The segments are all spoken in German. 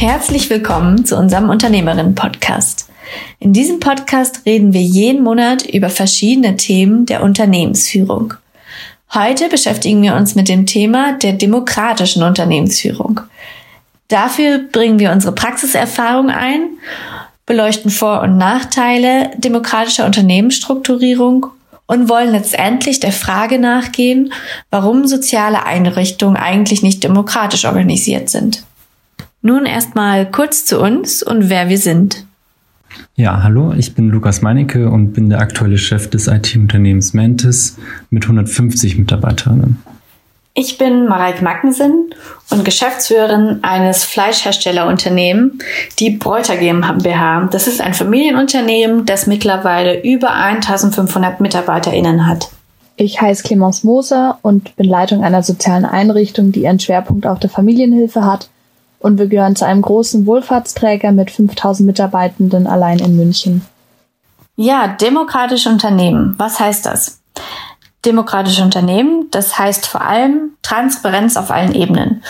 Herzlich willkommen zu unserem Unternehmerinnen-Podcast. In diesem Podcast reden wir jeden Monat über verschiedene Themen der Unternehmensführung. Heute beschäftigen wir uns mit dem Thema der demokratischen Unternehmensführung. Dafür bringen wir unsere Praxiserfahrung ein, beleuchten Vor- und Nachteile demokratischer Unternehmensstrukturierung und wollen letztendlich der Frage nachgehen, warum soziale Einrichtungen eigentlich nicht demokratisch organisiert sind. Nun erstmal kurz zu uns und wer wir sind. Ja, hallo, ich bin Lukas Meinecke und bin der aktuelle Chef des IT-Unternehmens Mantis mit 150 Mitarbeiterinnen. Ich bin Mareike Mackensen und Geschäftsführerin eines Fleischherstellerunternehmens, die Bräuter GmbH. Das ist ein Familienunternehmen, das mittlerweile über 1500 MitarbeiterInnen hat. Ich heiße Clemens Moser und bin Leitung einer sozialen Einrichtung, die ihren Schwerpunkt auf der Familienhilfe hat. Und wir gehören zu einem großen Wohlfahrtsträger mit 5000 Mitarbeitenden allein in München. Ja, demokratische Unternehmen. Was heißt das? Demokratische Unternehmen, das heißt vor allem Transparenz auf allen Ebenen.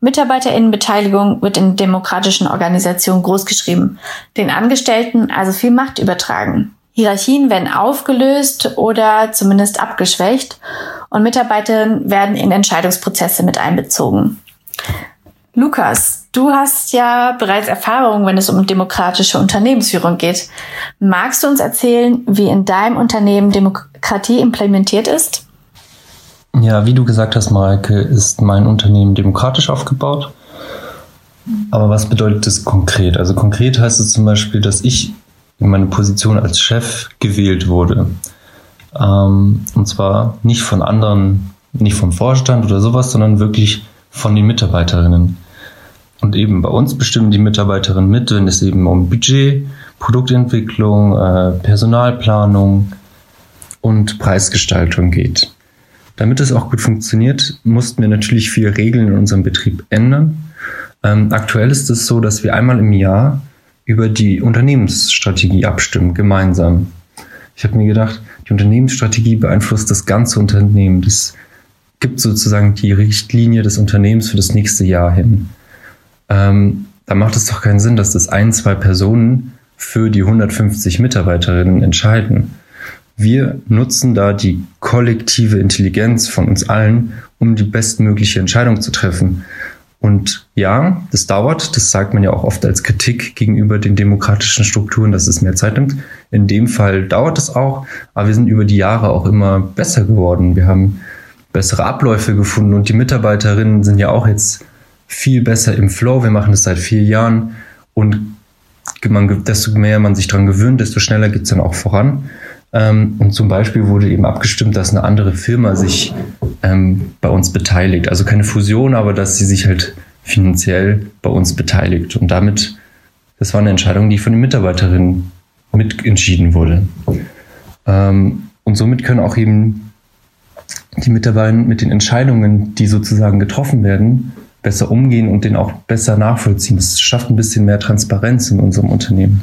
Mitarbeiterinnenbeteiligung wird in demokratischen Organisationen großgeschrieben. Den Angestellten also viel Macht übertragen. Hierarchien werden aufgelöst oder zumindest abgeschwächt und Mitarbeiterinnen werden in Entscheidungsprozesse mit einbezogen. Lukas, du hast ja bereits Erfahrung, wenn es um demokratische Unternehmensführung geht. Magst du uns erzählen, wie in deinem Unternehmen Demokratie implementiert ist? Ja, wie du gesagt hast, Mareike, ist mein Unternehmen demokratisch aufgebaut. Aber was bedeutet das konkret? Also konkret heißt es zum Beispiel, dass ich in meine Position als Chef gewählt wurde. Ähm, und zwar nicht von anderen, nicht vom Vorstand oder sowas, sondern wirklich von den Mitarbeiterinnen. Und eben bei uns bestimmen die Mitarbeiterinnen mit, wenn es eben um Budget, Produktentwicklung, äh, Personalplanung und Preisgestaltung geht. Damit es auch gut funktioniert, mussten wir natürlich viele Regeln in unserem Betrieb ändern. Ähm, aktuell ist es so, dass wir einmal im Jahr über die Unternehmensstrategie abstimmen, gemeinsam. Ich habe mir gedacht, die Unternehmensstrategie beeinflusst das ganze Unternehmen. Das gibt sozusagen die Richtlinie des Unternehmens für das nächste Jahr hin. Ähm, da macht es doch keinen Sinn, dass das ein, zwei Personen für die 150 Mitarbeiterinnen entscheiden. Wir nutzen da die kollektive Intelligenz von uns allen, um die bestmögliche Entscheidung zu treffen. Und ja, das dauert, das sagt man ja auch oft als Kritik gegenüber den demokratischen Strukturen, dass es mehr Zeit nimmt. In dem Fall dauert es auch, aber wir sind über die Jahre auch immer besser geworden. Wir haben bessere Abläufe gefunden und die Mitarbeiterinnen sind ja auch jetzt viel besser im Flow. Wir machen das seit vier Jahren und man, desto mehr man sich daran gewöhnt, desto schneller geht es dann auch voran. Ähm, und zum Beispiel wurde eben abgestimmt, dass eine andere Firma sich ähm, bei uns beteiligt. Also keine Fusion, aber dass sie sich halt finanziell bei uns beteiligt. Und damit, das war eine Entscheidung, die von den Mitarbeiterinnen mitentschieden wurde. Ähm, und somit können auch eben die Mitarbeiter mit den Entscheidungen, die sozusagen getroffen werden, besser umgehen und den auch besser nachvollziehen. Das schafft ein bisschen mehr Transparenz in unserem Unternehmen.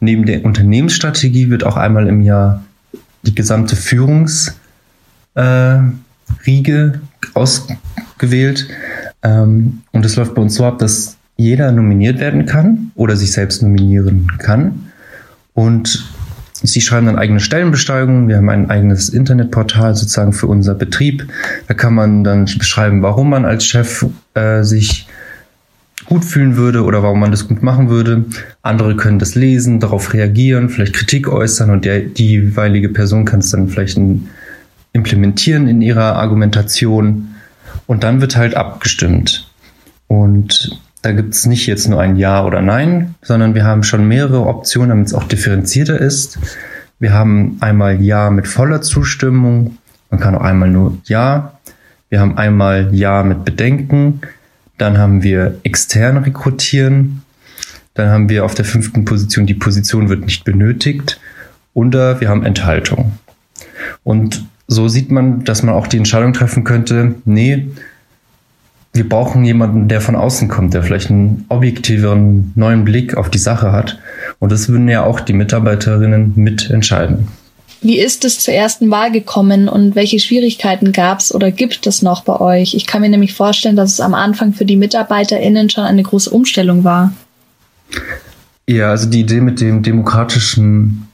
Neben der Unternehmensstrategie wird auch einmal im Jahr die gesamte Führungsriege äh, ausgewählt. Ähm, und es läuft bei uns so ab, dass jeder nominiert werden kann oder sich selbst nominieren kann. Und Sie schreiben dann eigene Stellenbeschreibungen. Wir haben ein eigenes Internetportal sozusagen für unser Betrieb. Da kann man dann beschreiben, warum man als Chef äh, sich gut fühlen würde oder warum man das gut machen würde. Andere können das lesen, darauf reagieren, vielleicht Kritik äußern und der, die jeweilige Person kann es dann vielleicht in, implementieren in ihrer Argumentation. Und dann wird halt abgestimmt. Und da gibt es nicht jetzt nur ein Ja oder Nein, sondern wir haben schon mehrere Optionen, damit es auch differenzierter ist. Wir haben einmal Ja mit voller Zustimmung. Man kann auch einmal nur Ja. Wir haben einmal Ja mit Bedenken. Dann haben wir extern rekrutieren. Dann haben wir auf der fünften Position die Position wird nicht benötigt. Oder wir haben Enthaltung. Und so sieht man, dass man auch die Entscheidung treffen könnte, nee, wir brauchen jemanden, der von außen kommt, der vielleicht einen objektiveren, neuen Blick auf die Sache hat. Und das würden ja auch die Mitarbeiterinnen mitentscheiden. Wie ist es zur ersten Wahl gekommen und welche Schwierigkeiten gab es oder gibt es noch bei euch? Ich kann mir nämlich vorstellen, dass es am Anfang für die MitarbeiterInnen schon eine große Umstellung war. Ja, also die Idee mit dem demokratischen,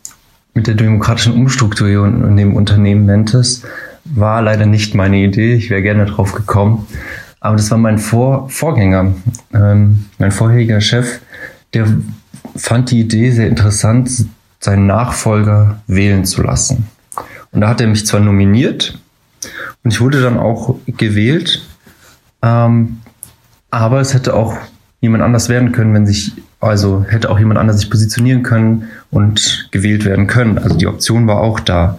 mit der demokratischen Umstrukturierung in dem Unternehmen Mentes war leider nicht meine Idee. Ich wäre gerne drauf gekommen. Aber das war mein Vor Vorgänger, ähm, mein vorheriger Chef, der fand die Idee sehr interessant, seinen Nachfolger wählen zu lassen. Und da hat er mich zwar nominiert und ich wurde dann auch gewählt, ähm, aber es hätte auch jemand anders werden können, wenn sich, also hätte auch jemand anders sich positionieren können und gewählt werden können. Also die Option war auch da.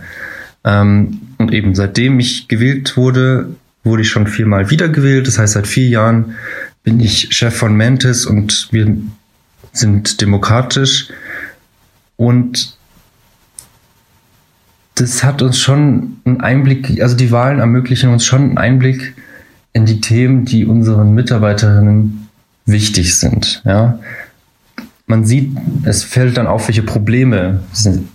Ähm, und eben seitdem ich gewählt wurde, wurde ich schon viermal wiedergewählt. Das heißt, seit vier Jahren bin ich Chef von Mantis und wir sind demokratisch. Und das hat uns schon einen Einblick, also die Wahlen ermöglichen uns schon einen Einblick in die Themen, die unseren Mitarbeiterinnen wichtig sind. Ja, man sieht, es fällt dann auf, welche Probleme sind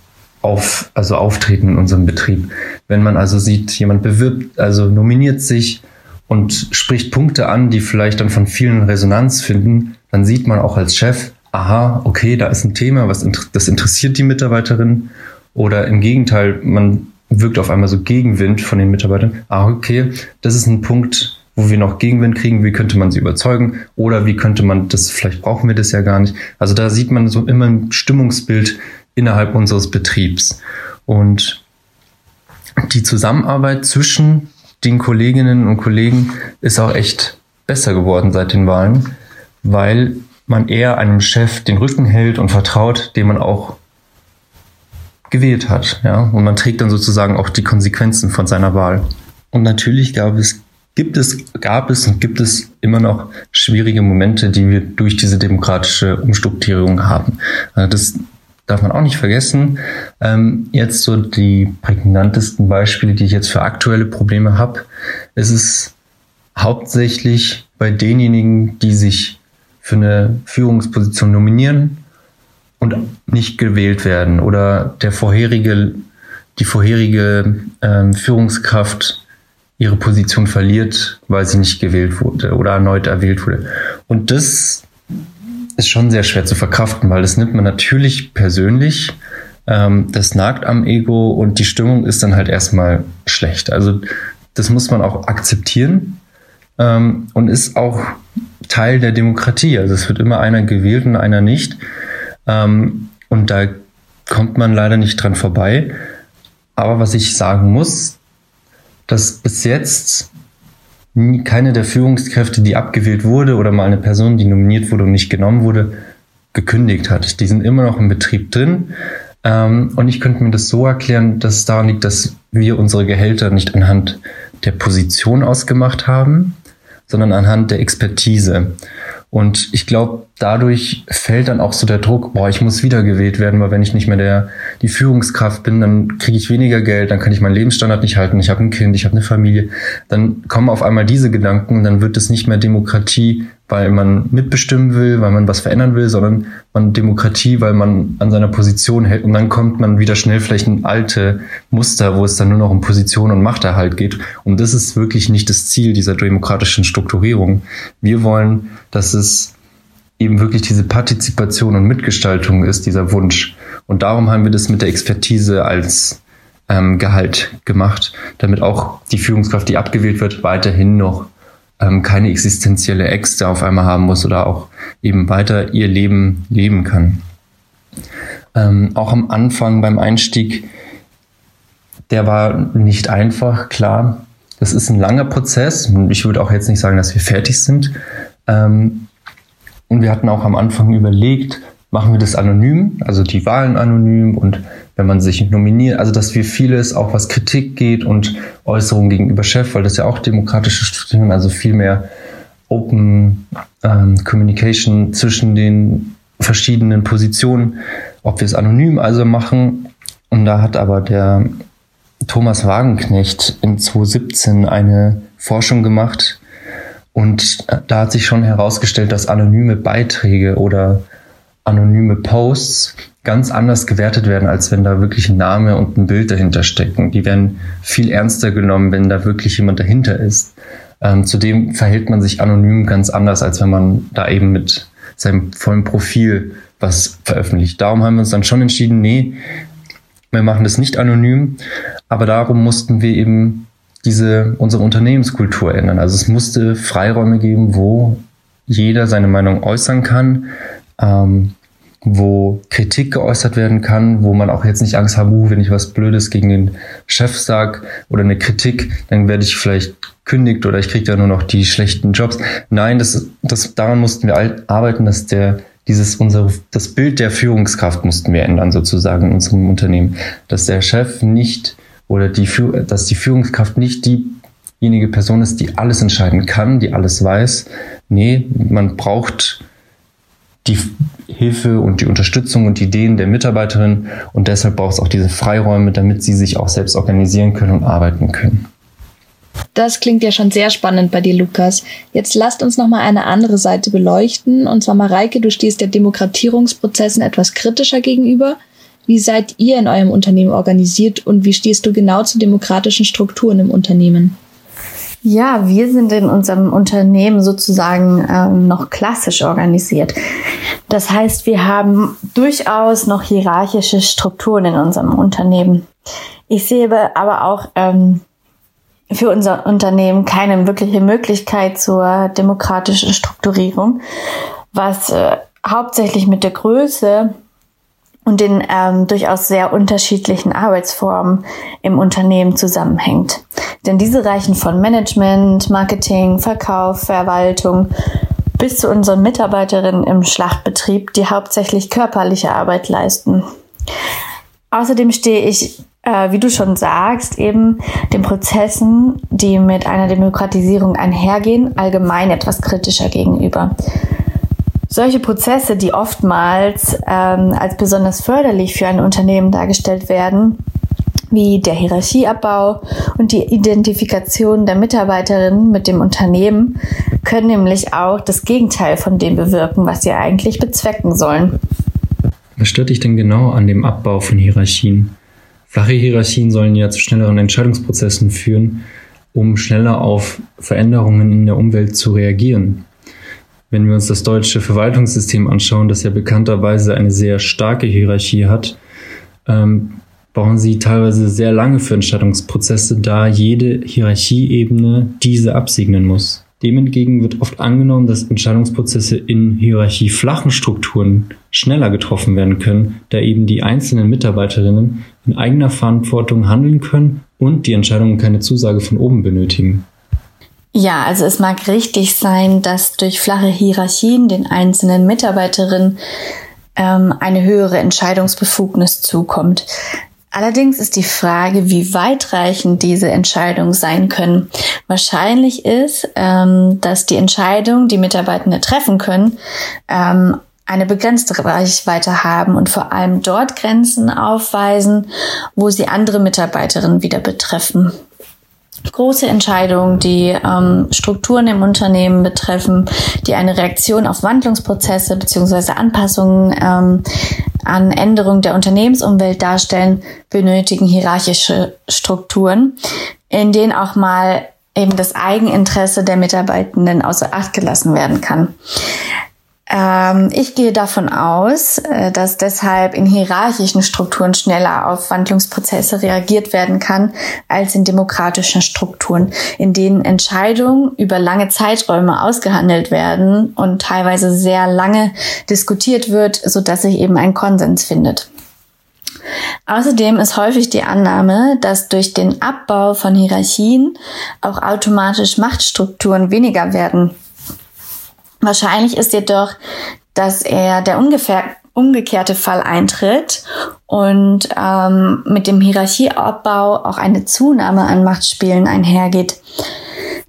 auf, also auftreten in unserem Betrieb. Wenn man also sieht, jemand bewirbt, also nominiert sich und spricht Punkte an, die vielleicht dann von vielen Resonanz finden, dann sieht man auch als Chef, aha, okay, da ist ein Thema, was das interessiert die Mitarbeiterin. Oder im Gegenteil, man wirkt auf einmal so Gegenwind von den Mitarbeitern. Ah, okay, das ist ein Punkt, wo wir noch Gegenwind kriegen. Wie könnte man sie überzeugen? Oder wie könnte man das, vielleicht brauchen wir das ja gar nicht. Also da sieht man so immer ein Stimmungsbild innerhalb unseres Betriebs. Und die Zusammenarbeit zwischen den Kolleginnen und Kollegen ist auch echt besser geworden seit den Wahlen, weil man eher einem Chef den Rücken hält und vertraut, den man auch gewählt hat. Ja? Und man trägt dann sozusagen auch die Konsequenzen von seiner Wahl. Und natürlich gab es, gibt es, gab es und gibt es immer noch schwierige Momente, die wir durch diese demokratische Umstrukturierung haben. Also das darf man auch nicht vergessen. Ähm, jetzt so die prägnantesten Beispiele, die ich jetzt für aktuelle Probleme habe, ist es hauptsächlich bei denjenigen, die sich für eine Führungsposition nominieren und nicht gewählt werden oder der vorherige, die vorherige ähm, Führungskraft ihre Position verliert, weil sie nicht gewählt wurde oder erneut erwählt wurde. Und das ist schon sehr schwer zu verkraften, weil das nimmt man natürlich persönlich. Ähm, das nagt am Ego und die Stimmung ist dann halt erstmal schlecht. Also das muss man auch akzeptieren ähm, und ist auch Teil der Demokratie. Also es wird immer einer gewählt und einer nicht. Ähm, und da kommt man leider nicht dran vorbei. Aber was ich sagen muss, dass bis jetzt keine der Führungskräfte, die abgewählt wurde oder mal eine Person, die nominiert wurde und nicht genommen wurde, gekündigt hat. Die sind immer noch im Betrieb drin. Ähm, und ich könnte mir das so erklären, dass es daran liegt, dass wir unsere Gehälter nicht anhand der Position ausgemacht haben, sondern anhand der Expertise. Und ich glaube, dadurch fällt dann auch so der Druck, boah, ich muss wiedergewählt werden, weil wenn ich nicht mehr der die Führungskraft bin, dann kriege ich weniger Geld, dann kann ich meinen Lebensstandard nicht halten, ich habe ein Kind, ich habe eine Familie. Dann kommen auf einmal diese Gedanken, dann wird es nicht mehr Demokratie, weil man mitbestimmen will, weil man was verändern will, sondern man Demokratie, weil man an seiner Position hält. Und dann kommt man wieder schnell vielleicht in alte Muster, wo es dann nur noch um Position und Machterhalt geht. Und das ist wirklich nicht das Ziel dieser demokratischen Strukturierung. Wir wollen, dass es eben wirklich diese Partizipation und Mitgestaltung ist, dieser Wunsch. Und darum haben wir das mit der Expertise als ähm, Gehalt gemacht, damit auch die Führungskraft, die abgewählt wird, weiterhin noch ähm, keine existenzielle Ängste auf einmal haben muss oder auch eben weiter ihr Leben leben kann. Ähm, auch am Anfang beim Einstieg, der war nicht einfach, klar. Das ist ein langer Prozess ich würde auch jetzt nicht sagen, dass wir fertig sind. Ähm, und wir hatten auch am Anfang überlegt, machen wir das anonym, also die Wahlen anonym und wenn man sich nominiert, also dass wir vieles, auch was Kritik geht und Äußerungen gegenüber Chef, weil das ja auch demokratische Strukturen, also viel mehr Open ähm, Communication zwischen den verschiedenen Positionen, ob wir es anonym also machen. Und da hat aber der Thomas Wagenknecht in 2017 eine Forschung gemacht und da hat sich schon herausgestellt, dass anonyme Beiträge oder anonyme Posts ganz anders gewertet werden, als wenn da wirklich ein Name und ein Bild dahinter stecken. Die werden viel ernster genommen, wenn da wirklich jemand dahinter ist. Ähm, zudem verhält man sich anonym ganz anders, als wenn man da eben mit seinem vollen Profil was veröffentlicht. Darum haben wir uns dann schon entschieden, nee, wir machen das nicht anonym, aber darum mussten wir eben diese, unsere Unternehmenskultur ändern. Also es musste Freiräume geben, wo jeder seine Meinung äußern kann, ähm, wo Kritik geäußert werden kann, wo man auch jetzt nicht Angst haben, uh, wenn ich was Blödes gegen den Chef sag oder eine Kritik, dann werde ich vielleicht kündigt oder ich kriege da nur noch die schlechten Jobs. Nein, das, das, daran mussten wir arbeiten, dass der dieses unsere das Bild der Führungskraft mussten wir ändern sozusagen in unserem Unternehmen, dass der Chef nicht oder die dass die Führungskraft nicht diejenige Person ist, die alles entscheiden kann, die alles weiß. Nee, man braucht die Hilfe und die Unterstützung und Ideen der Mitarbeiterin und deshalb braucht es auch diese Freiräume, damit sie sich auch selbst organisieren können und arbeiten können. Das klingt ja schon sehr spannend bei dir, Lukas. Jetzt lasst uns noch mal eine andere Seite beleuchten. Und zwar, Mareike, du stehst der Demokratierungsprozessen etwas kritischer gegenüber. Wie seid ihr in eurem Unternehmen organisiert und wie stehst du genau zu demokratischen Strukturen im Unternehmen? Ja, wir sind in unserem Unternehmen sozusagen ähm, noch klassisch organisiert. Das heißt, wir haben durchaus noch hierarchische Strukturen in unserem Unternehmen. Ich sehe aber auch ähm, für unser Unternehmen keine wirkliche Möglichkeit zur demokratischen Strukturierung, was äh, hauptsächlich mit der Größe und den ähm, durchaus sehr unterschiedlichen Arbeitsformen im Unternehmen zusammenhängt. Denn diese reichen von Management, Marketing, Verkauf, Verwaltung bis zu unseren Mitarbeiterinnen im Schlachtbetrieb, die hauptsächlich körperliche Arbeit leisten. Außerdem stehe ich äh, wie du schon sagst, eben den Prozessen, die mit einer Demokratisierung einhergehen, allgemein etwas kritischer gegenüber. Solche Prozesse, die oftmals ähm, als besonders förderlich für ein Unternehmen dargestellt werden, wie der Hierarchieabbau und die Identifikation der Mitarbeiterinnen mit dem Unternehmen, können nämlich auch das Gegenteil von dem bewirken, was sie eigentlich bezwecken sollen. Was stört dich denn genau an dem Abbau von Hierarchien? Flache Hierarchien sollen ja zu schnelleren Entscheidungsprozessen führen, um schneller auf Veränderungen in der Umwelt zu reagieren. Wenn wir uns das deutsche Verwaltungssystem anschauen, das ja bekannterweise eine sehr starke Hierarchie hat, ähm, brauchen sie teilweise sehr lange für Entscheidungsprozesse, da jede Hierarchieebene diese absegnen muss. Dem entgegen wird oft angenommen, dass Entscheidungsprozesse in hierarchieflachen Strukturen schneller getroffen werden können, da eben die einzelnen Mitarbeiterinnen in eigener Verantwortung handeln können und die Entscheidungen keine Zusage von oben benötigen. Ja, also es mag richtig sein, dass durch flache Hierarchien den einzelnen Mitarbeiterinnen ähm, eine höhere Entscheidungsbefugnis zukommt. Allerdings ist die Frage, wie weitreichend diese Entscheidungen sein können. Wahrscheinlich ist, ähm, dass die Entscheidungen, die Mitarbeitende treffen können, ähm, eine begrenzte Reichweite haben und vor allem dort Grenzen aufweisen, wo sie andere Mitarbeiterinnen wieder betreffen große Entscheidungen, die ähm, Strukturen im Unternehmen betreffen, die eine Reaktion auf Wandlungsprozesse beziehungsweise Anpassungen ähm, an Änderungen der Unternehmensumwelt darstellen, benötigen hierarchische Strukturen, in denen auch mal eben das Eigeninteresse der Mitarbeitenden außer Acht gelassen werden kann. Ähm, ich gehe davon aus, äh, dass deshalb in hierarchischen Strukturen schneller auf Wandlungsprozesse reagiert werden kann als in demokratischen Strukturen, in denen Entscheidungen über lange Zeiträume ausgehandelt werden und teilweise sehr lange diskutiert wird, so dass sich eben ein Konsens findet. Außerdem ist häufig die Annahme, dass durch den Abbau von Hierarchien auch automatisch Machtstrukturen weniger werden Wahrscheinlich ist jedoch, dass er der ungefähr umgekehrte Fall eintritt und ähm, mit dem Hierarchieabbau auch eine Zunahme an Machtspielen einhergeht.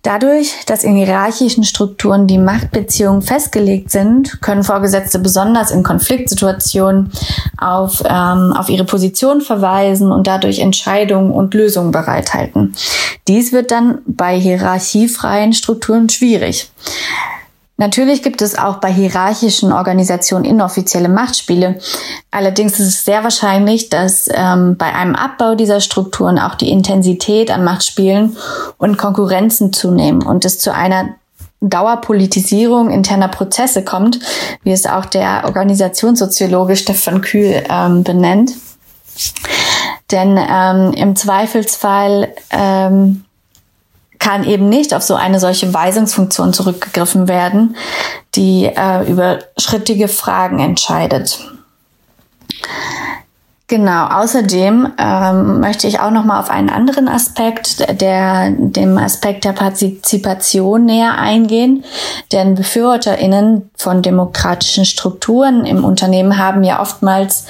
Dadurch, dass in hierarchischen Strukturen die Machtbeziehungen festgelegt sind, können Vorgesetzte besonders in Konfliktsituationen auf, ähm, auf ihre Position verweisen und dadurch Entscheidungen und Lösungen bereithalten. Dies wird dann bei hierarchiefreien Strukturen schwierig. Natürlich gibt es auch bei hierarchischen Organisationen inoffizielle Machtspiele. Allerdings ist es sehr wahrscheinlich, dass ähm, bei einem Abbau dieser Strukturen auch die Intensität an Machtspielen und Konkurrenzen zunehmen und es zu einer Dauerpolitisierung interner Prozesse kommt, wie es auch der Organisationssoziologe Stefan Kühl ähm, benennt. Denn ähm, im Zweifelsfall ähm, kann eben nicht auf so eine solche Weisungsfunktion zurückgegriffen werden, die äh, über schrittige Fragen entscheidet. Genau. Außerdem ähm, möchte ich auch noch mal auf einen anderen Aspekt, der dem Aspekt der Partizipation näher eingehen. Denn BefürworterInnen von demokratischen Strukturen im Unternehmen haben ja oftmals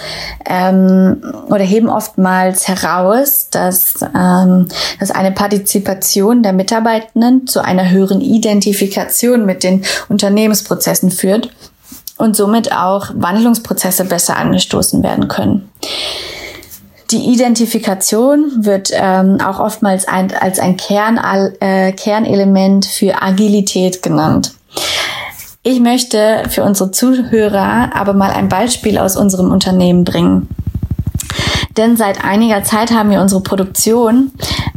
ähm, oder heben oftmals heraus, dass, ähm, dass eine Partizipation der Mitarbeitenden zu einer höheren Identifikation mit den Unternehmensprozessen führt und somit auch Wandlungsprozesse besser angestoßen werden können. Die Identifikation wird ähm, auch oftmals ein, als ein Kern, äh, Kernelement für Agilität genannt. Ich möchte für unsere Zuhörer aber mal ein Beispiel aus unserem Unternehmen bringen. Denn seit einiger Zeit haben wir unsere Produktion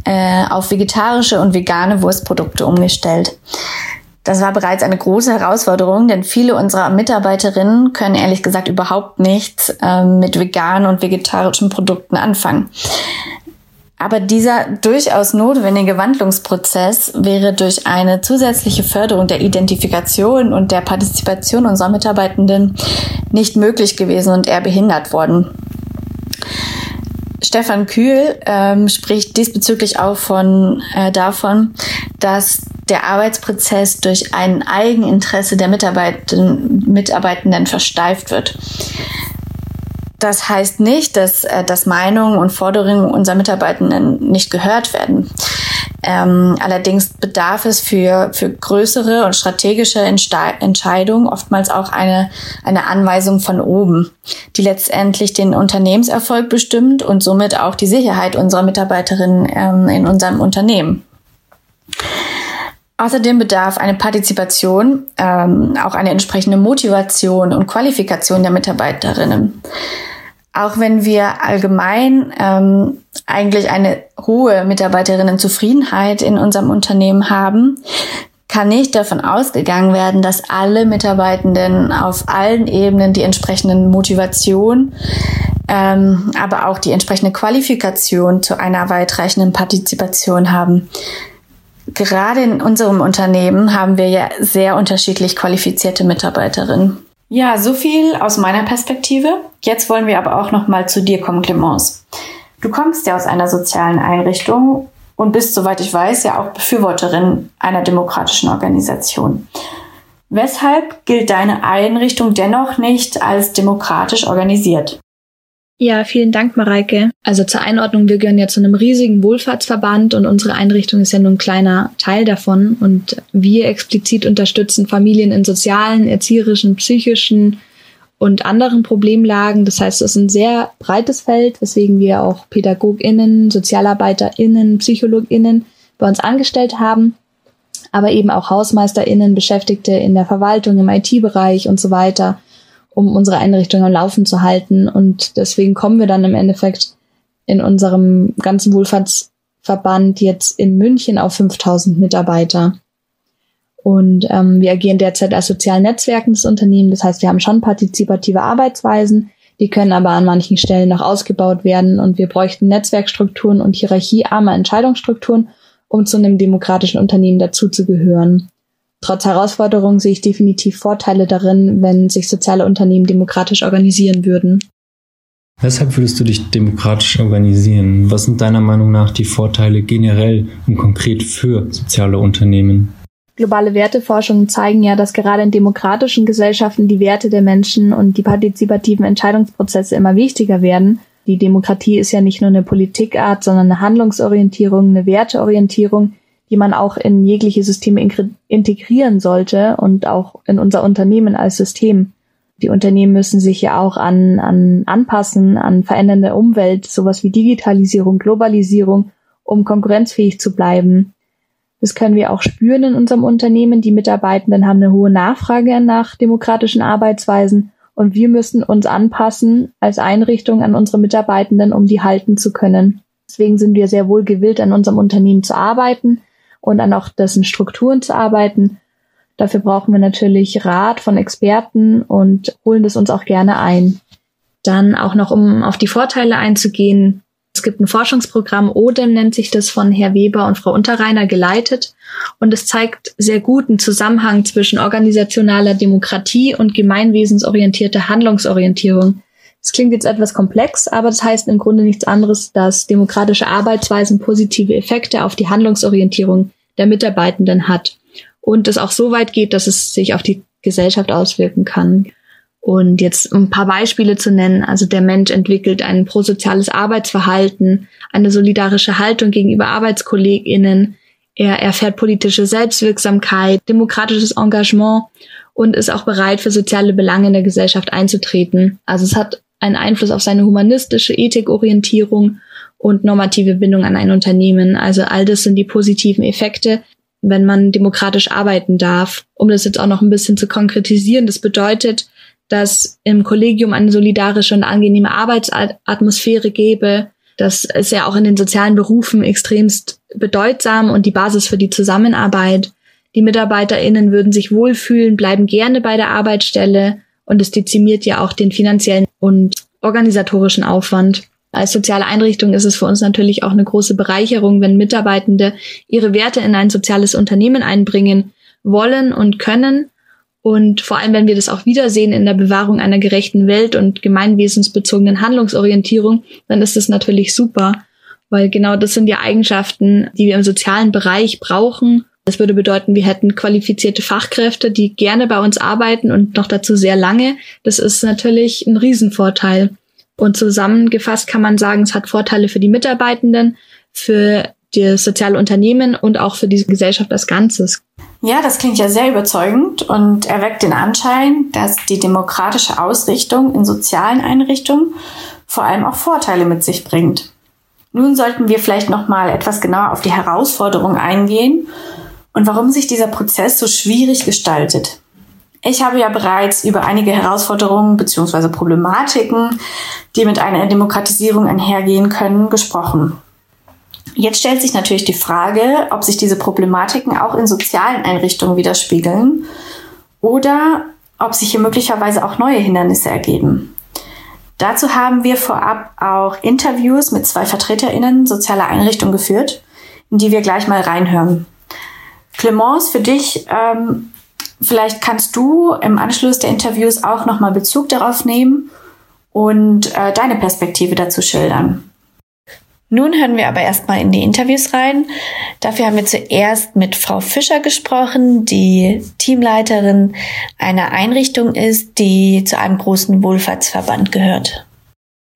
äh, auf vegetarische und vegane Wurstprodukte umgestellt. Das war bereits eine große Herausforderung, denn viele unserer Mitarbeiterinnen können ehrlich gesagt überhaupt nichts ähm, mit veganen und vegetarischen Produkten anfangen. Aber dieser durchaus notwendige Wandlungsprozess wäre durch eine zusätzliche Förderung der Identifikation und der Partizipation unserer Mitarbeitenden nicht möglich gewesen und eher behindert worden. Stefan Kühl ähm, spricht diesbezüglich auch von, äh, davon, dass der Arbeitsprozess durch ein Eigeninteresse der Mitarbeitenden, Mitarbeitenden versteift wird. Das heißt nicht, dass, äh, dass Meinungen und Forderungen unserer Mitarbeitenden nicht gehört werden. Ähm, allerdings bedarf es für, für größere und strategische Entscheidungen oftmals auch eine, eine Anweisung von oben, die letztendlich den Unternehmenserfolg bestimmt und somit auch die Sicherheit unserer Mitarbeiterinnen ähm, in unserem Unternehmen. Außerdem bedarf eine Partizipation, ähm, auch eine entsprechende Motivation und Qualifikation der Mitarbeiterinnen. Auch wenn wir allgemein ähm, eigentlich eine hohe Mitarbeiterinnenzufriedenheit in unserem Unternehmen haben, kann nicht davon ausgegangen werden, dass alle Mitarbeitenden auf allen Ebenen die entsprechenden Motivation, ähm, aber auch die entsprechende Qualifikation zu einer weitreichenden Partizipation haben gerade in unserem Unternehmen haben wir ja sehr unterschiedlich qualifizierte Mitarbeiterinnen. Ja, so viel aus meiner Perspektive. Jetzt wollen wir aber auch noch mal zu dir kommen, Clemence. Du kommst ja aus einer sozialen Einrichtung und bist, soweit ich weiß, ja auch Befürworterin einer demokratischen Organisation. Weshalb gilt deine Einrichtung dennoch nicht als demokratisch organisiert? Ja, vielen Dank, Mareike. Also zur Einordnung, wir gehören ja zu einem riesigen Wohlfahrtsverband und unsere Einrichtung ist ja nur ein kleiner Teil davon. Und wir explizit unterstützen Familien in sozialen, erzieherischen, psychischen und anderen Problemlagen. Das heißt, es ist ein sehr breites Feld, weswegen wir auch PädagogInnen, SozialarbeiterInnen, PsychologInnen bei uns angestellt haben, aber eben auch HausmeisterInnen, Beschäftigte in der Verwaltung, im IT-Bereich und so weiter um unsere Einrichtung am Laufen zu halten. Und deswegen kommen wir dann im Endeffekt in unserem ganzen Wohlfahrtsverband jetzt in München auf 5000 Mitarbeiter. Und ähm, wir agieren derzeit als sozialen Netzwerken des Unternehmens. Das heißt, wir haben schon partizipative Arbeitsweisen, die können aber an manchen Stellen noch ausgebaut werden. Und wir bräuchten Netzwerkstrukturen und hierarchiearme Entscheidungsstrukturen, um zu einem demokratischen Unternehmen dazuzugehören. Trotz Herausforderungen sehe ich definitiv Vorteile darin, wenn sich soziale Unternehmen demokratisch organisieren würden. Weshalb würdest du dich demokratisch organisieren? Was sind deiner Meinung nach die Vorteile generell und konkret für soziale Unternehmen? Globale Werteforschungen zeigen ja, dass gerade in demokratischen Gesellschaften die Werte der Menschen und die partizipativen Entscheidungsprozesse immer wichtiger werden. Die Demokratie ist ja nicht nur eine Politikart, sondern eine Handlungsorientierung, eine Werteorientierung, die man auch in jegliche Systeme integrieren sollte und auch in unser Unternehmen als System. Die Unternehmen müssen sich ja auch an, an anpassen, an verändernde Umwelt, sowas wie Digitalisierung, Globalisierung, um konkurrenzfähig zu bleiben. Das können wir auch spüren in unserem Unternehmen. Die Mitarbeitenden haben eine hohe Nachfrage nach demokratischen Arbeitsweisen und wir müssen uns anpassen als Einrichtung an unsere Mitarbeitenden, um die halten zu können. Deswegen sind wir sehr wohl gewillt, an unserem Unternehmen zu arbeiten und an auch dessen Strukturen zu arbeiten. Dafür brauchen wir natürlich Rat von Experten und holen das uns auch gerne ein. Dann auch noch, um auf die Vorteile einzugehen, es gibt ein Forschungsprogramm, ODEM nennt sich das von Herr Weber und Frau Unterreiner geleitet. Und es zeigt sehr guten Zusammenhang zwischen organisationaler Demokratie und gemeinwesensorientierter Handlungsorientierung. Das klingt jetzt etwas komplex, aber das heißt im Grunde nichts anderes, dass demokratische Arbeitsweisen positive Effekte auf die Handlungsorientierung der Mitarbeitenden hat. Und es auch so weit geht, dass es sich auf die Gesellschaft auswirken kann. Und jetzt ein paar Beispiele zu nennen. Also der Mensch entwickelt ein prosoziales Arbeitsverhalten, eine solidarische Haltung gegenüber ArbeitskollegInnen. Er erfährt politische Selbstwirksamkeit, demokratisches Engagement und ist auch bereit, für soziale Belange in der Gesellschaft einzutreten. Also es hat einen Einfluss auf seine humanistische Ethikorientierung und normative Bindung an ein Unternehmen. Also all das sind die positiven Effekte, wenn man demokratisch arbeiten darf. Um das jetzt auch noch ein bisschen zu konkretisieren, das bedeutet, dass im Kollegium eine solidarische und angenehme Arbeitsatmosphäre gäbe. Das ist ja auch in den sozialen Berufen extremst bedeutsam und die Basis für die Zusammenarbeit. Die MitarbeiterInnen würden sich wohlfühlen, bleiben gerne bei der Arbeitsstelle und es dezimiert ja auch den finanziellen und organisatorischen Aufwand. Als soziale Einrichtung ist es für uns natürlich auch eine große Bereicherung, wenn Mitarbeitende ihre Werte in ein soziales Unternehmen einbringen wollen und können und vor allem, wenn wir das auch wiedersehen in der Bewahrung einer gerechten Welt und gemeinwesensbezogenen Handlungsorientierung, dann ist das natürlich super, weil genau das sind ja Eigenschaften, die wir im sozialen Bereich brauchen. Das würde bedeuten, wir hätten qualifizierte Fachkräfte, die gerne bei uns arbeiten und noch dazu sehr lange. Das ist natürlich ein Riesenvorteil. Und zusammengefasst kann man sagen, es hat Vorteile für die Mitarbeitenden, für das soziale Unternehmen und auch für diese Gesellschaft als Ganzes. Ja, das klingt ja sehr überzeugend und erweckt den Anschein, dass die demokratische Ausrichtung in sozialen Einrichtungen vor allem auch Vorteile mit sich bringt. Nun sollten wir vielleicht noch mal etwas genauer auf die Herausforderungen eingehen und warum sich dieser Prozess so schwierig gestaltet. Ich habe ja bereits über einige Herausforderungen bzw. Problematiken, die mit einer Demokratisierung einhergehen können, gesprochen. Jetzt stellt sich natürlich die Frage, ob sich diese Problematiken auch in sozialen Einrichtungen widerspiegeln oder ob sich hier möglicherweise auch neue Hindernisse ergeben. Dazu haben wir vorab auch Interviews mit zwei VertreterInnen sozialer Einrichtungen geführt, in die wir gleich mal reinhören. Clemence, für dich, ähm, vielleicht kannst du im Anschluss der Interviews auch nochmal Bezug darauf nehmen und äh, deine Perspektive dazu schildern. Nun hören wir aber erstmal in die Interviews rein. Dafür haben wir zuerst mit Frau Fischer gesprochen, die Teamleiterin einer Einrichtung ist, die zu einem großen Wohlfahrtsverband gehört.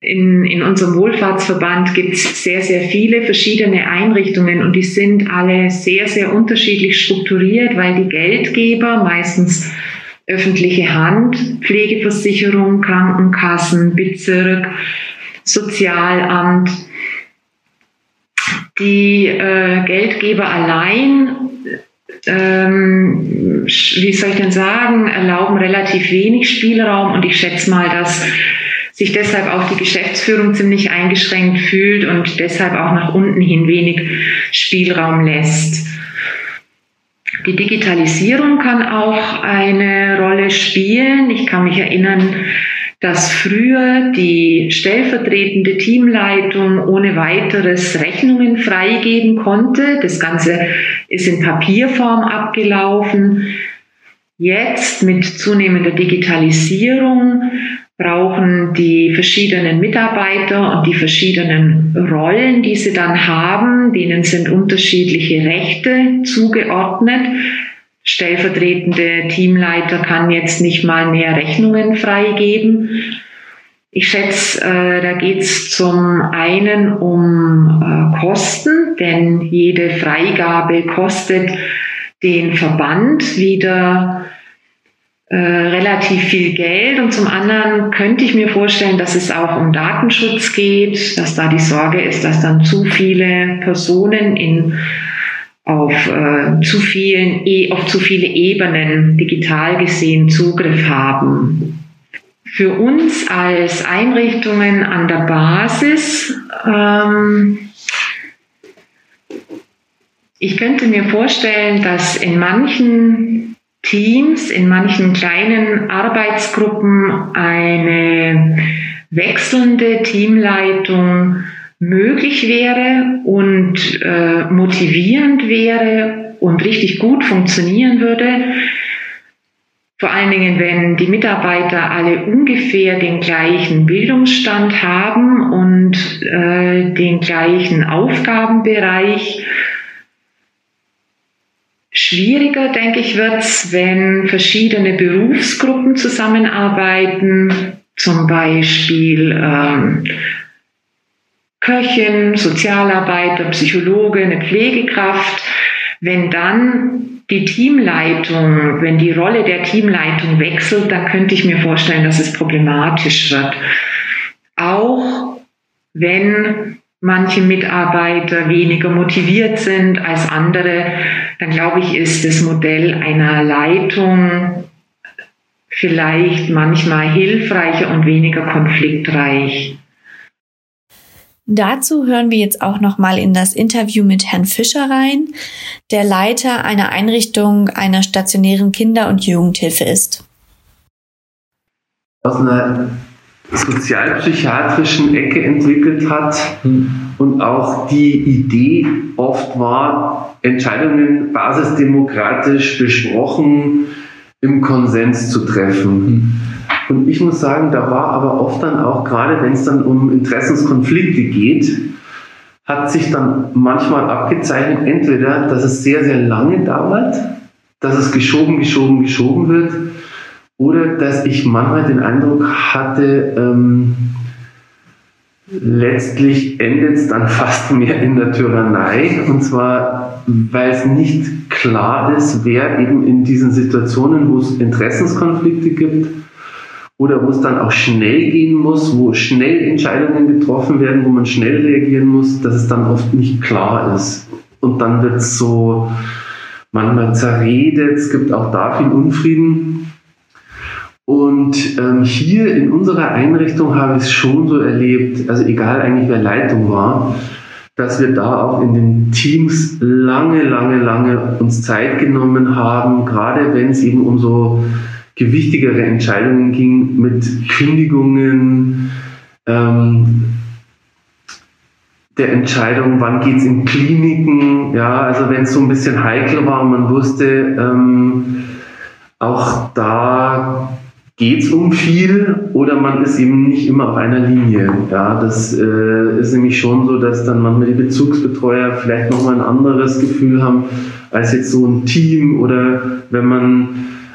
In, in unserem Wohlfahrtsverband gibt es sehr, sehr viele verschiedene Einrichtungen und die sind alle sehr, sehr unterschiedlich strukturiert, weil die Geldgeber meistens öffentliche Hand, Pflegeversicherung, Krankenkassen, Bezirk, Sozialamt, die äh, Geldgeber allein, ähm, wie soll ich denn sagen, erlauben relativ wenig Spielraum und ich schätze mal, dass sich deshalb auch die Geschäftsführung ziemlich eingeschränkt fühlt und deshalb auch nach unten hin wenig Spielraum lässt. Die Digitalisierung kann auch eine Rolle spielen. Ich kann mich erinnern, dass früher die stellvertretende Teamleitung ohne weiteres Rechnungen freigeben konnte. Das Ganze ist in Papierform abgelaufen. Jetzt mit zunehmender Digitalisierung brauchen die verschiedenen Mitarbeiter und die verschiedenen Rollen, die sie dann haben, denen sind unterschiedliche Rechte zugeordnet, stellvertretende Teamleiter kann jetzt nicht mal mehr Rechnungen freigeben. Ich schätze, äh, da geht es zum einen um äh, Kosten, denn jede Freigabe kostet den Verband wieder äh, relativ viel Geld und zum anderen könnte ich mir vorstellen, dass es auch um Datenschutz geht, dass da die Sorge ist, dass dann zu viele Personen in auf äh, zu vielen, e auf zu viele Ebenen digital gesehen Zugriff haben. Für uns als Einrichtungen an der Basis, ähm, ich könnte mir vorstellen, dass in manchen Teams, in manchen kleinen Arbeitsgruppen eine wechselnde Teamleitung möglich wäre und äh, motivierend wäre und richtig gut funktionieren würde. Vor allen Dingen, wenn die Mitarbeiter alle ungefähr den gleichen Bildungsstand haben und äh, den gleichen Aufgabenbereich. Schwieriger, denke ich, wird es, wenn verschiedene Berufsgruppen zusammenarbeiten, zum Beispiel ähm, Köchin, Sozialarbeiter, Psychologe, eine Pflegekraft, wenn dann die Teamleitung, wenn die Rolle der Teamleitung wechselt, dann könnte ich mir vorstellen, dass es problematisch wird. Auch wenn manche Mitarbeiter weniger motiviert sind als andere, dann glaube ich, ist das Modell einer Leitung vielleicht manchmal hilfreicher und weniger konfliktreich. Dazu hören wir jetzt auch noch mal in das Interview mit Herrn Fischer rein, der Leiter einer Einrichtung einer stationären Kinder- und Jugendhilfe ist. Aus einer sozialpsychiatrischen Ecke entwickelt hat und auch die Idee oft war, Entscheidungen basisdemokratisch besprochen im Konsens zu treffen. Und ich muss sagen, da war aber oft dann auch, gerade wenn es dann um Interessenskonflikte geht, hat sich dann manchmal abgezeichnet, entweder, dass es sehr, sehr lange dauert, dass es geschoben, geschoben, geschoben wird, oder dass ich manchmal den Eindruck hatte, ähm, letztlich endet es dann fast mehr in der Tyrannei. Und zwar, weil es nicht klar ist, wer eben in diesen Situationen, wo es Interessenskonflikte gibt, oder wo es dann auch schnell gehen muss, wo schnell Entscheidungen getroffen werden, wo man schnell reagieren muss, dass es dann oft nicht klar ist. Und dann wird es so manchmal zerredet, es gibt auch da viel Unfrieden. Und ähm, hier in unserer Einrichtung habe ich es schon so erlebt, also egal eigentlich wer Leitung war, dass wir da auch in den Teams lange, lange, lange uns Zeit genommen haben, gerade wenn es eben um so gewichtigere Entscheidungen ging mit Kündigungen, ähm, der Entscheidung, wann geht es in Kliniken, ja, also wenn es so ein bisschen heikel war und man wusste, ähm, auch da geht es um viel oder man ist eben nicht immer auf einer Linie. Ja, das äh, ist nämlich schon so, dass dann manchmal die Bezugsbetreuer vielleicht nochmal ein anderes Gefühl haben als jetzt so ein Team oder wenn man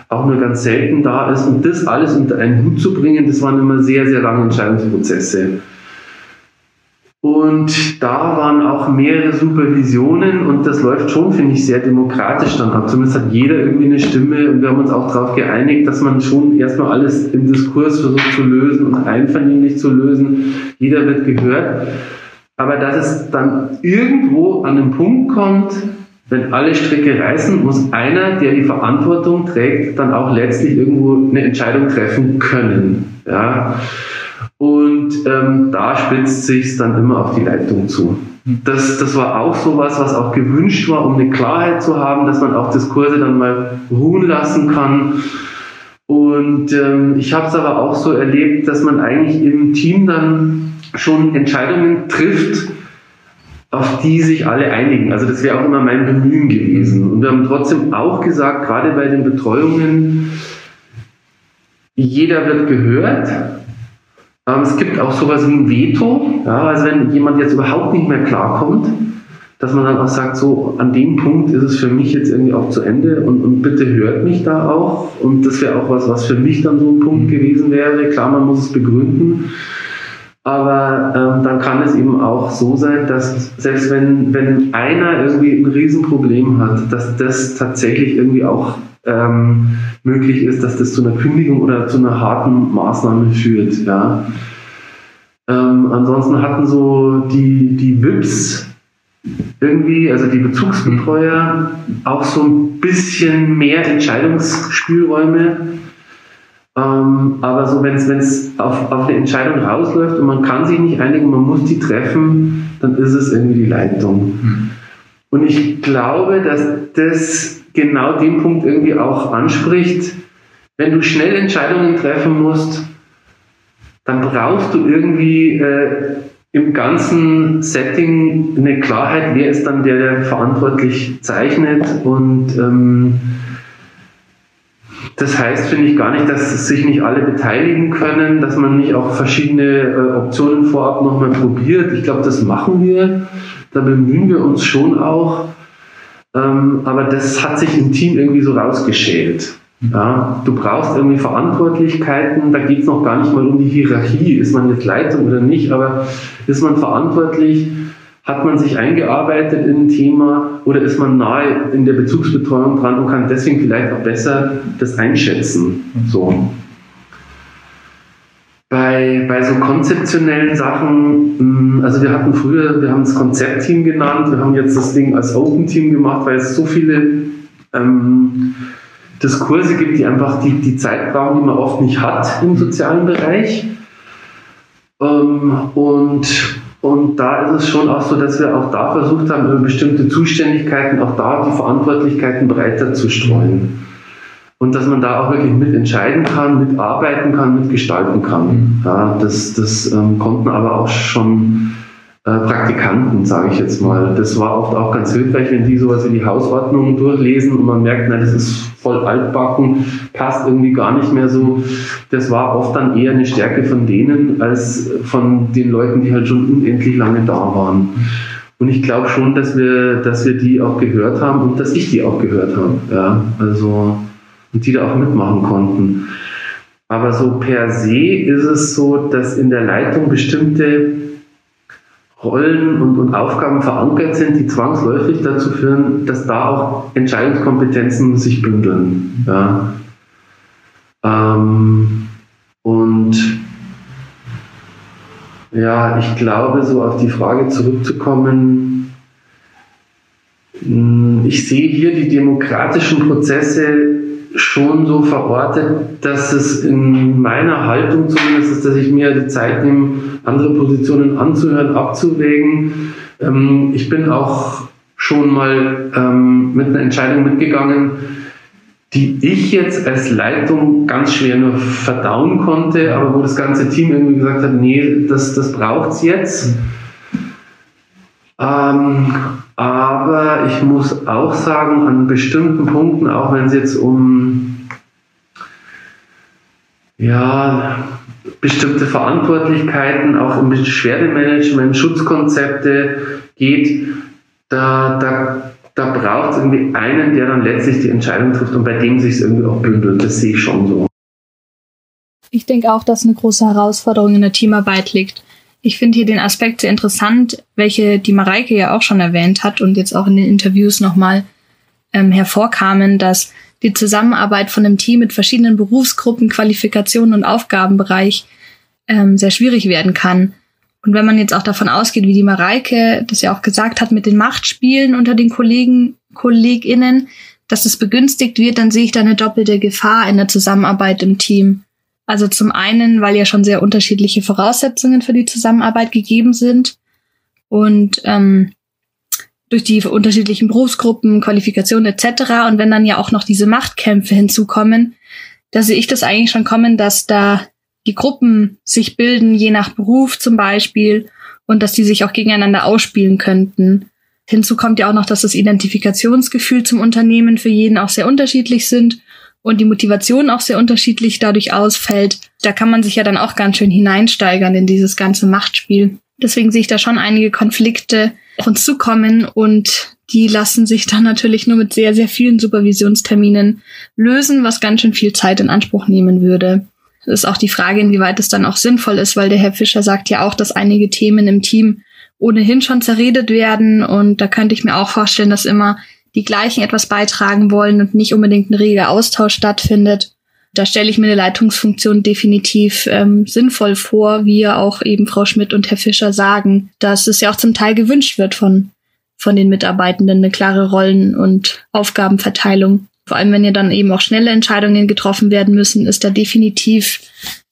auch nur ganz selten da ist. Und das alles unter einen Hut zu bringen, das waren immer sehr, sehr lange Entscheidungsprozesse. Und da waren auch mehrere Supervisionen und das läuft schon, finde ich, sehr demokratisch dann ab. Zumindest hat jeder irgendwie eine Stimme und wir haben uns auch darauf geeinigt, dass man schon erstmal alles im Diskurs versucht zu lösen und einvernehmlich zu lösen. Jeder wird gehört. Aber dass es dann irgendwo an den Punkt kommt, wenn alle Stricke reißen, muss einer, der die Verantwortung trägt, dann auch letztlich irgendwo eine Entscheidung treffen können. Ja? Und ähm, da spitzt sich dann immer auf die Leitung zu. Das, das war auch so was, was auch gewünscht war, um eine Klarheit zu haben, dass man auch Diskurse dann mal ruhen lassen kann. Und ähm, ich habe es aber auch so erlebt, dass man eigentlich im Team dann schon Entscheidungen trifft, auf die sich alle einigen. Also das wäre auch immer mein Bemühen gewesen. Und wir haben trotzdem auch gesagt, gerade bei den Betreuungen, jeder wird gehört. Ähm, es gibt auch sowas wie ein Veto. Ja, also wenn jemand jetzt überhaupt nicht mehr klarkommt, dass man dann auch sagt, so an dem Punkt ist es für mich jetzt irgendwie auch zu Ende und, und bitte hört mich da auch. Und das wäre auch was, was für mich dann so ein Punkt gewesen wäre. Klar, man muss es begründen. Aber ähm, dann kann es eben auch so sein, dass selbst wenn, wenn einer irgendwie ein Riesenproblem hat, dass das tatsächlich irgendwie auch ähm, möglich ist, dass das zu einer Kündigung oder zu einer harten Maßnahme führt. Ja. Ähm, ansonsten hatten so die, die WIPs irgendwie, also die Bezugsbetreuer, auch so ein bisschen mehr Entscheidungsspielräume. Ähm, aber so, wenn es auf, auf eine Entscheidung rausläuft und man kann sich nicht einigen, man muss die treffen, dann ist es irgendwie die Leitung. Mhm. Und ich glaube, dass das genau den Punkt irgendwie auch anspricht. Wenn du schnell Entscheidungen treffen musst, dann brauchst du irgendwie äh, im ganzen Setting eine Klarheit, wer ist dann der, der verantwortlich zeichnet und ähm, das heißt, finde ich gar nicht, dass sich nicht alle beteiligen können, dass man nicht auch verschiedene äh, Optionen vorab nochmal probiert. Ich glaube, das machen wir. Da bemühen wir uns schon auch. Ähm, aber das hat sich im Team irgendwie so rausgeschält. Ja, du brauchst irgendwie Verantwortlichkeiten, da geht es noch gar nicht mal um die Hierarchie, ist man jetzt Leitung oder nicht, aber ist man verantwortlich, hat man sich eingearbeitet in ein Thema oder ist man nahe in der Bezugsbetreuung dran und kann deswegen vielleicht auch besser das einschätzen. So. Bei, bei so konzeptionellen Sachen, hm, also wir hatten früher, wir haben das Konzeptteam genannt, wir haben jetzt das Ding als Open Team gemacht, weil es so viele ähm, Diskurse gibt, die einfach die, die Zeit brauchen, die man oft nicht hat im sozialen Bereich. Ähm, und, und da ist es schon auch so, dass wir auch da versucht haben, über bestimmte Zuständigkeiten auch da die Verantwortlichkeiten breiter zu streuen. Und dass man da auch wirklich mitentscheiden kann, mitarbeiten kann, mitgestalten kann. Mhm. Ja, das das ähm, konnten aber auch schon äh, Praktikanten, sage ich jetzt mal. Das war oft auch ganz hilfreich, wenn die sowas wie die Hausordnung durchlesen und man merkt, na, das ist voll altbacken, passt irgendwie gar nicht mehr so. Das war oft dann eher eine Stärke von denen als von den Leuten, die halt schon unendlich lange da waren. Und ich glaube schon, dass wir, dass wir die auch gehört haben und dass ich die auch gehört habe. Ja, also, und die da auch mitmachen konnten. Aber so per se ist es so, dass in der Leitung bestimmte Rollen und, und Aufgaben verankert sind, die zwangsläufig dazu führen, dass da auch Entscheidungskompetenzen sich bündeln. Ja. Ähm, und ja, ich glaube, so auf die Frage zurückzukommen, hm, ich sehe hier die demokratischen Prozesse schon so verortet, dass es in meiner Haltung zumindest ist, dass ich mir die Zeit nehme, andere Positionen anzuhören, abzuwägen. Ähm, ich bin auch schon mal ähm, mit einer Entscheidung mitgegangen, die ich jetzt als Leitung ganz schwer nur verdauen konnte, aber wo das ganze Team irgendwie gesagt hat, nee, das, das es jetzt. Ähm, aber ich muss auch sagen, an bestimmten Punkten, auch wenn es jetzt um ja, bestimmte Verantwortlichkeiten, auch um Beschwerdemanagement, Schutzkonzepte geht, da, da, da braucht es irgendwie einen, der dann letztlich die Entscheidung trifft und bei dem sich es irgendwie auch bündelt. Das sehe ich schon so. Ich denke auch, dass eine große Herausforderung in der Teamarbeit liegt. Ich finde hier den Aspekt sehr interessant, welche die Mareike ja auch schon erwähnt hat und jetzt auch in den Interviews nochmal ähm, hervorkamen, dass die Zusammenarbeit von einem Team mit verschiedenen Berufsgruppen, Qualifikationen und Aufgabenbereich ähm, sehr schwierig werden kann. Und wenn man jetzt auch davon ausgeht, wie die Mareike das ja auch gesagt hat, mit den Machtspielen unter den Kollegen, KollegInnen, dass es begünstigt wird, dann sehe ich da eine doppelte Gefahr in der Zusammenarbeit im Team. Also zum einen, weil ja schon sehr unterschiedliche Voraussetzungen für die Zusammenarbeit gegeben sind und ähm, durch die unterschiedlichen Berufsgruppen, Qualifikationen etc. Und wenn dann ja auch noch diese Machtkämpfe hinzukommen, da sehe ich das eigentlich schon kommen, dass da die Gruppen sich bilden, je nach Beruf zum Beispiel, und dass die sich auch gegeneinander ausspielen könnten. Hinzu kommt ja auch noch, dass das Identifikationsgefühl zum Unternehmen für jeden auch sehr unterschiedlich sind und die Motivation auch sehr unterschiedlich dadurch ausfällt. Da kann man sich ja dann auch ganz schön hineinsteigern in dieses ganze Machtspiel. Deswegen sehe ich da schon einige Konflikte auf uns zukommen und die lassen sich dann natürlich nur mit sehr, sehr vielen Supervisionsterminen lösen, was ganz schön viel Zeit in Anspruch nehmen würde. Das ist auch die Frage, inwieweit es dann auch sinnvoll ist, weil der Herr Fischer sagt ja auch, dass einige Themen im Team ohnehin schon zerredet werden und da könnte ich mir auch vorstellen, dass immer die gleichen etwas beitragen wollen und nicht unbedingt ein reger Austausch stattfindet. Da stelle ich mir eine Leitungsfunktion definitiv ähm, sinnvoll vor, wie ja auch eben Frau Schmidt und Herr Fischer sagen, dass es ja auch zum Teil gewünscht wird von von den Mitarbeitenden eine klare Rollen- und Aufgabenverteilung. Vor allem, wenn ja dann eben auch schnelle Entscheidungen getroffen werden müssen, ist da definitiv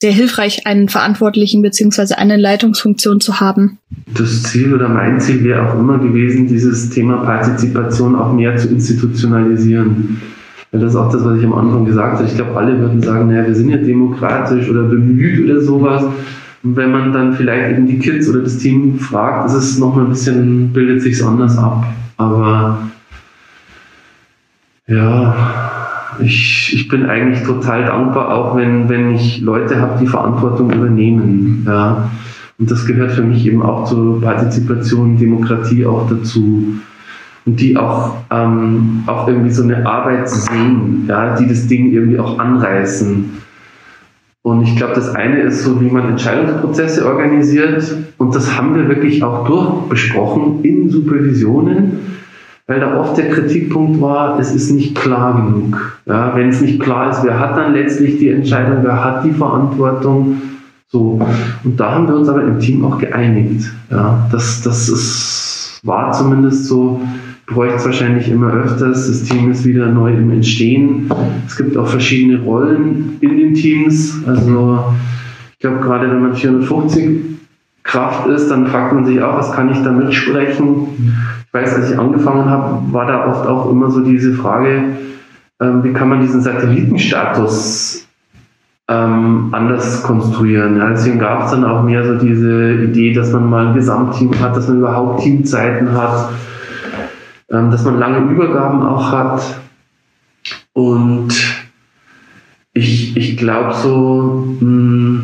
sehr hilfreich, einen Verantwortlichen beziehungsweise eine Leitungsfunktion zu haben. Das Ziel oder mein Ziel wäre auch immer gewesen, dieses Thema Partizipation auch mehr zu institutionalisieren. Das ist auch das, was ich am Anfang gesagt habe. Ich glaube, alle würden sagen, naja, wir sind ja demokratisch oder bemüht oder sowas. Und wenn man dann vielleicht eben die Kids oder das Team fragt, ist es nochmal ein bisschen, bildet sich anders ab. Aber ja, ich, ich bin eigentlich total dankbar, auch wenn, wenn ich Leute habe, die Verantwortung übernehmen. Ja. Und das gehört für mich eben auch zur Partizipation, Demokratie auch dazu. Und die auch, ähm, auch irgendwie so eine Arbeit sehen, ja, die das Ding irgendwie auch anreißen. Und ich glaube, das eine ist so, wie man Entscheidungsprozesse organisiert. Und das haben wir wirklich auch durchbesprochen in Supervisionen weil da oft der Kritikpunkt war, es ist nicht klar genug. Ja, wenn es nicht klar ist, wer hat dann letztlich die Entscheidung, wer hat die Verantwortung, so. Und da haben wir uns aber im Team auch geeinigt. Ja, das, das ist, war zumindest so, bräuchte es wahrscheinlich immer öfters. Das Team ist wieder neu im Entstehen. Es gibt auch verschiedene Rollen in den Teams. Also, ich glaube, gerade wenn man 450 Kraft ist, dann fragt man sich auch, was kann ich da mitsprechen? Ich weiß, als ich angefangen habe, war da oft auch immer so diese Frage, ähm, wie kann man diesen Satellitenstatus ähm, anders konstruieren. Ja, deswegen gab es dann auch mehr so diese Idee, dass man mal ein Gesamtteam hat, dass man überhaupt Teamzeiten hat, ähm, dass man lange Übergaben auch hat. Und ich, ich glaube so, mh, hm,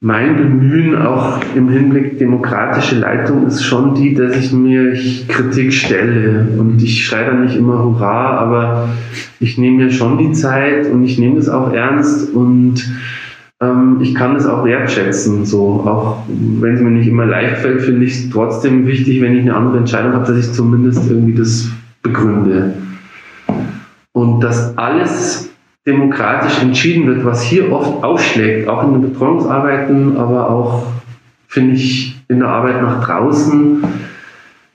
mein Bemühen auch im Hinblick demokratische Leitung ist schon die, dass ich mir Kritik stelle. Und ich schreie da nicht immer Hurra, aber ich nehme mir schon die Zeit und ich nehme es auch ernst und ähm, ich kann es auch wertschätzen. So, auch wenn es mir nicht immer leicht fällt, finde ich es trotzdem wichtig, wenn ich eine andere Entscheidung habe, dass ich zumindest irgendwie das begründe. Und dass alles demokratisch entschieden wird, was hier oft aufschlägt, auch in den Betreuungsarbeiten, aber auch, finde ich, in der Arbeit nach draußen,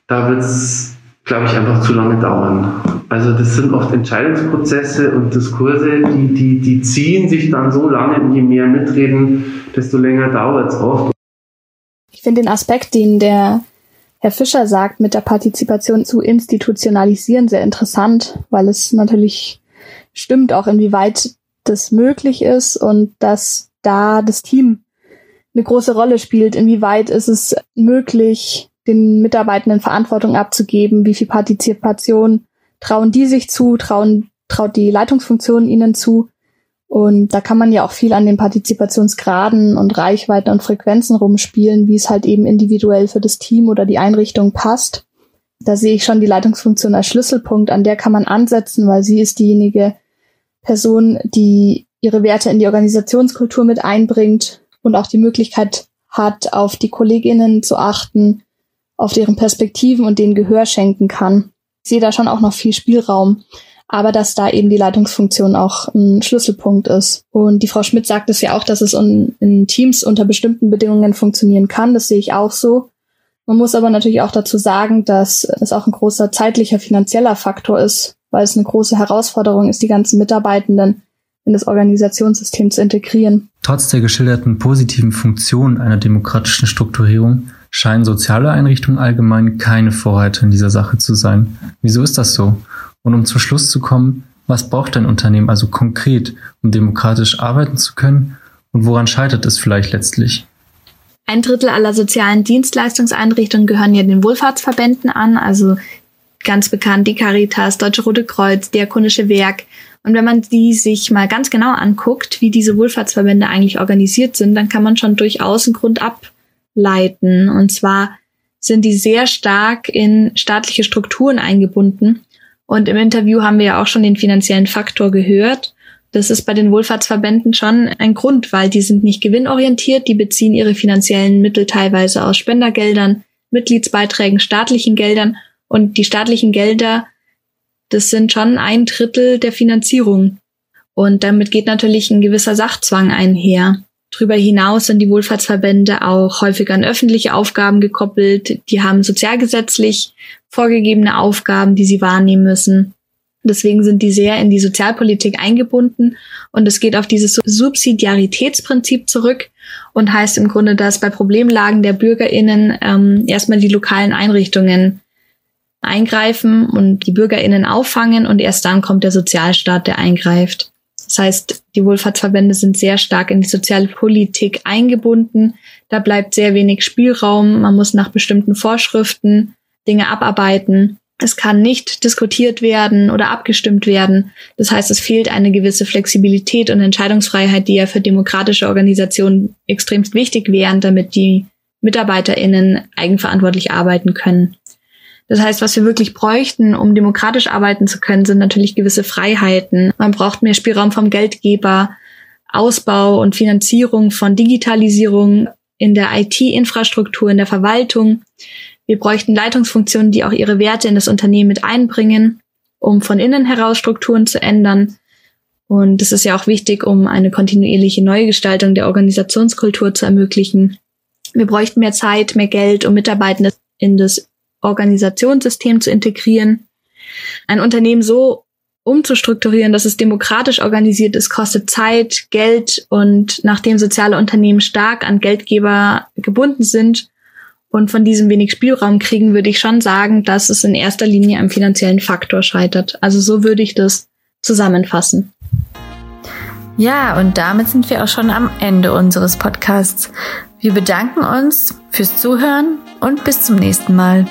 da wird es, glaube ich, einfach zu lange dauern. Also das sind oft Entscheidungsprozesse und Diskurse, die, die, die ziehen sich dann so lange und je mehr mitreden, desto länger dauert es oft. Ich finde den Aspekt, den der Herr Fischer sagt, mit der Partizipation zu institutionalisieren, sehr interessant, weil es natürlich stimmt auch, inwieweit das möglich ist und dass da das Team eine große Rolle spielt. Inwieweit ist es möglich, den Mitarbeitenden Verantwortung abzugeben? Wie viel Partizipation trauen die sich zu? Trauen, traut die Leitungsfunktion ihnen zu? Und da kann man ja auch viel an den Partizipationsgraden und Reichweiten und Frequenzen rumspielen, wie es halt eben individuell für das Team oder die Einrichtung passt. Da sehe ich schon die Leitungsfunktion als Schlüsselpunkt, an der kann man ansetzen, weil sie ist diejenige, Person, die ihre Werte in die Organisationskultur mit einbringt und auch die Möglichkeit hat, auf die Kolleginnen zu achten, auf deren Perspektiven und denen Gehör schenken kann. Ich sehe da schon auch noch viel Spielraum, aber dass da eben die Leitungsfunktion auch ein Schlüsselpunkt ist. Und die Frau Schmidt sagt es ja auch, dass es in Teams unter bestimmten Bedingungen funktionieren kann. Das sehe ich auch so. Man muss aber natürlich auch dazu sagen, dass es auch ein großer zeitlicher finanzieller Faktor ist, weil es eine große Herausforderung ist, die ganzen Mitarbeitenden in das Organisationssystem zu integrieren. Trotz der geschilderten positiven Funktion einer demokratischen Strukturierung scheinen soziale Einrichtungen allgemein keine Vorreiter in dieser Sache zu sein. Wieso ist das so? Und um zum Schluss zu kommen, was braucht ein Unternehmen also konkret, um demokratisch arbeiten zu können? Und woran scheitert es vielleicht letztlich? Ein Drittel aller sozialen Dienstleistungseinrichtungen gehören ja den Wohlfahrtsverbänden an, also ganz bekannt die Caritas, Deutsche Rote Kreuz, Diakonische Werk. Und wenn man die sich mal ganz genau anguckt, wie diese Wohlfahrtsverbände eigentlich organisiert sind, dann kann man schon durchaus einen Grund ableiten. Und zwar sind die sehr stark in staatliche Strukturen eingebunden. Und im Interview haben wir ja auch schon den finanziellen Faktor gehört. Das ist bei den Wohlfahrtsverbänden schon ein Grund, weil die sind nicht gewinnorientiert, die beziehen ihre finanziellen Mittel teilweise aus Spendergeldern, Mitgliedsbeiträgen, staatlichen Geldern und die staatlichen Gelder, das sind schon ein Drittel der Finanzierung. Und damit geht natürlich ein gewisser Sachzwang einher. Darüber hinaus sind die Wohlfahrtsverbände auch häufig an öffentliche Aufgaben gekoppelt. Die haben sozialgesetzlich vorgegebene Aufgaben, die sie wahrnehmen müssen. Deswegen sind die sehr in die Sozialpolitik eingebunden und es geht auf dieses Subsidiaritätsprinzip zurück und heißt im Grunde, dass bei Problemlagen der BürgerInnen ähm, erstmal die lokalen Einrichtungen eingreifen und die BürgerInnen auffangen und erst dann kommt der Sozialstaat, der eingreift. Das heißt, die Wohlfahrtsverbände sind sehr stark in die Sozialpolitik eingebunden. Da bleibt sehr wenig Spielraum. Man muss nach bestimmten Vorschriften Dinge abarbeiten. Es kann nicht diskutiert werden oder abgestimmt werden. Das heißt, es fehlt eine gewisse Flexibilität und Entscheidungsfreiheit, die ja für demokratische Organisationen extrem wichtig wären, damit die MitarbeiterInnen eigenverantwortlich arbeiten können. Das heißt, was wir wirklich bräuchten, um demokratisch arbeiten zu können, sind natürlich gewisse Freiheiten. Man braucht mehr Spielraum vom Geldgeber, Ausbau und Finanzierung von Digitalisierung in der IT-Infrastruktur, in der Verwaltung. Wir bräuchten Leitungsfunktionen, die auch ihre Werte in das Unternehmen mit einbringen, um von innen heraus Strukturen zu ändern. Und das ist ja auch wichtig, um eine kontinuierliche Neugestaltung der Organisationskultur zu ermöglichen. Wir bräuchten mehr Zeit, mehr Geld, um Mitarbeitende in das Organisationssystem zu integrieren. Ein Unternehmen so umzustrukturieren, dass es demokratisch organisiert ist, kostet Zeit, Geld und nachdem soziale Unternehmen stark an Geldgeber gebunden sind, und von diesem wenig Spielraum kriegen, würde ich schon sagen, dass es in erster Linie am finanziellen Faktor scheitert. Also so würde ich das zusammenfassen. Ja, und damit sind wir auch schon am Ende unseres Podcasts. Wir bedanken uns fürs Zuhören und bis zum nächsten Mal.